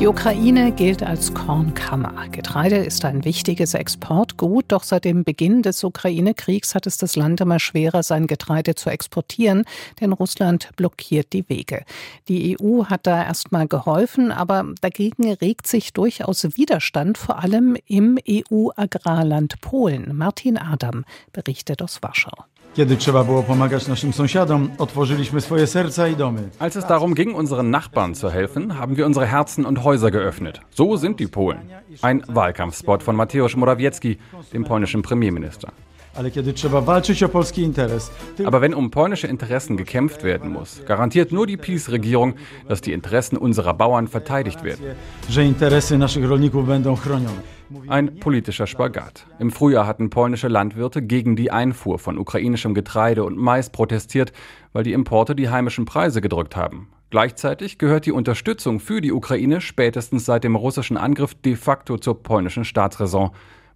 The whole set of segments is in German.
Die Ukraine gilt als Kornkammer. Getreide ist ein wichtiges Exportgut, doch seit dem Beginn des Ukraine-Kriegs hat es das Land immer schwerer, sein Getreide zu exportieren, denn Russland blockiert die Wege. Die EU hat da erstmal geholfen, aber dagegen regt sich durchaus Widerstand, vor allem im EU-Agrarland Polen. Martin Adam berichtet aus Warschau. Kiedy trzeba było pomagać naszym sąsiadom, otworzyliśmy swoje serca i domy. Als es darum ging, unseren Nachbarn zu helfen, haben wir unsere Herzen und Häuser geöffnet. So sind die Polen. Ein Wahlkampfspot von Mateusz Morawiecki, dem polnischen Premierminister. Ale kiedy trzeba walczyć o polski interes, Aber wenn um polnische Interessen gekämpft werden muss, garantiert nur die PiS-Regierung, dass die Interessen unserer Bauern verteidigt werden. że interesy naszych rolników będą chronione. Ein politischer Spagat. Im Frühjahr hatten polnische Landwirte gegen die Einfuhr von ukrainischem Getreide und Mais protestiert, weil die Importe die heimischen Preise gedrückt haben. Gleichzeitig gehört die Unterstützung für die Ukraine spätestens seit dem russischen Angriff de facto zur polnischen Staatsräson.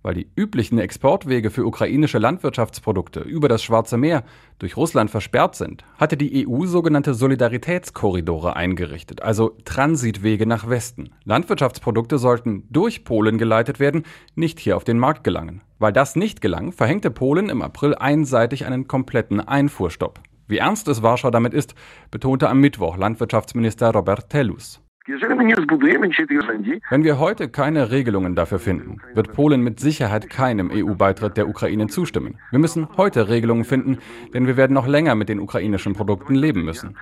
Weil die üblichen Exportwege für ukrainische Landwirtschaftsprodukte über das Schwarze Meer durch Russland versperrt sind, hatte die EU sogenannte Solidaritätskorridore eingerichtet, also Transitwege nach Westen. Landwirtschaftsprodukte sollten durch Polen geleitet werden, nicht hier auf den Markt gelangen. Weil das nicht gelang, verhängte Polen im April einseitig einen kompletten Einfuhrstopp. Wie ernst es Warschau damit ist, betonte am Mittwoch Landwirtschaftsminister Robert Telus. Wenn wir heute keine Regelungen dafür finden, wird Polen mit Sicherheit keinem EU-Beitritt der Ukraine zustimmen. Wir müssen heute Regelungen finden, denn wir werden noch länger mit den ukrainischen Produkten leben müssen.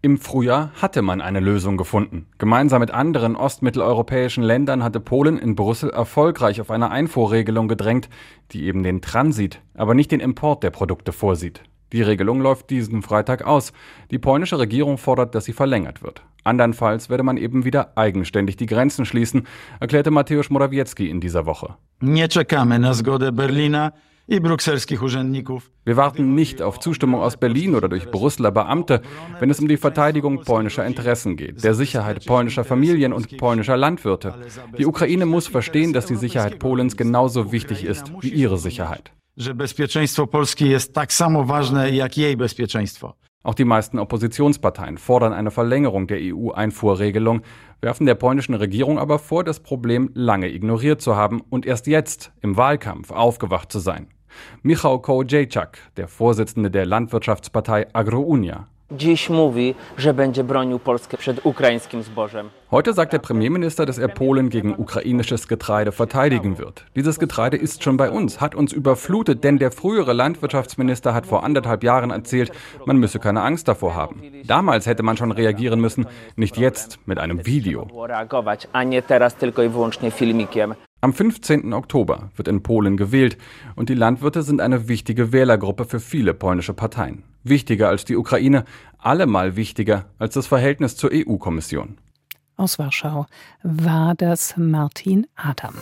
Im Frühjahr hatte man eine Lösung gefunden. Gemeinsam mit anderen ostmitteleuropäischen Ländern hatte Polen in Brüssel erfolgreich auf eine Einfuhrregelung gedrängt, die eben den Transit, aber nicht den Import der Produkte vorsieht. Die Regelung läuft diesen Freitag aus. Die polnische Regierung fordert, dass sie verlängert wird. Andernfalls werde man eben wieder eigenständig die Grenzen schließen, erklärte Mateusz Morawiecki in dieser Woche. Nie czekamy na zgodę Berlina i brukselskich urzędników. Wir warten nicht auf Zustimmung aus Berlin oder durch Brüsseler Beamte, wenn es um die Verteidigung polnischer Interessen geht, der Sicherheit polnischer Familien und polnischer Landwirte. Die Ukraine muss verstehen, dass die Sicherheit Polens genauso wichtig ist wie ihre Sicherheit. Że bezpieczeństwo Polski jest tak samo ważne jak jej bezpieczeństwo. Auch die meisten Oppositionsparteien fordern eine Verlängerung der EU-Einfuhrregelung, werfen der polnischen Regierung aber vor, das Problem lange ignoriert zu haben und erst jetzt im Wahlkampf aufgewacht zu sein. Michał Kołodziejczak, der Vorsitzende der Landwirtschaftspartei Agrounia, Dziś mówi, że będzie bronił Polskę przed ukraińskim zbożem. Heute sagt der Premierminister, dass er Polen gegen ukrainisches Getreide verteidigen wird. Dieses Getreide ist schon bei uns, hat uns überflutet, denn der frühere Landwirtschaftsminister hat vor anderthalb Jahren erzählt, man müsse keine Angst davor haben. Damals hätte man schon reagieren müssen, nicht jetzt mit einem Video. Am 15. Oktober wird in Polen gewählt und die Landwirte sind eine wichtige Wählergruppe für viele polnische Parteien. Wichtiger als die Ukraine, allemal wichtiger als das Verhältnis zur EU-Kommission. Aus Warschau war das Martin Adam.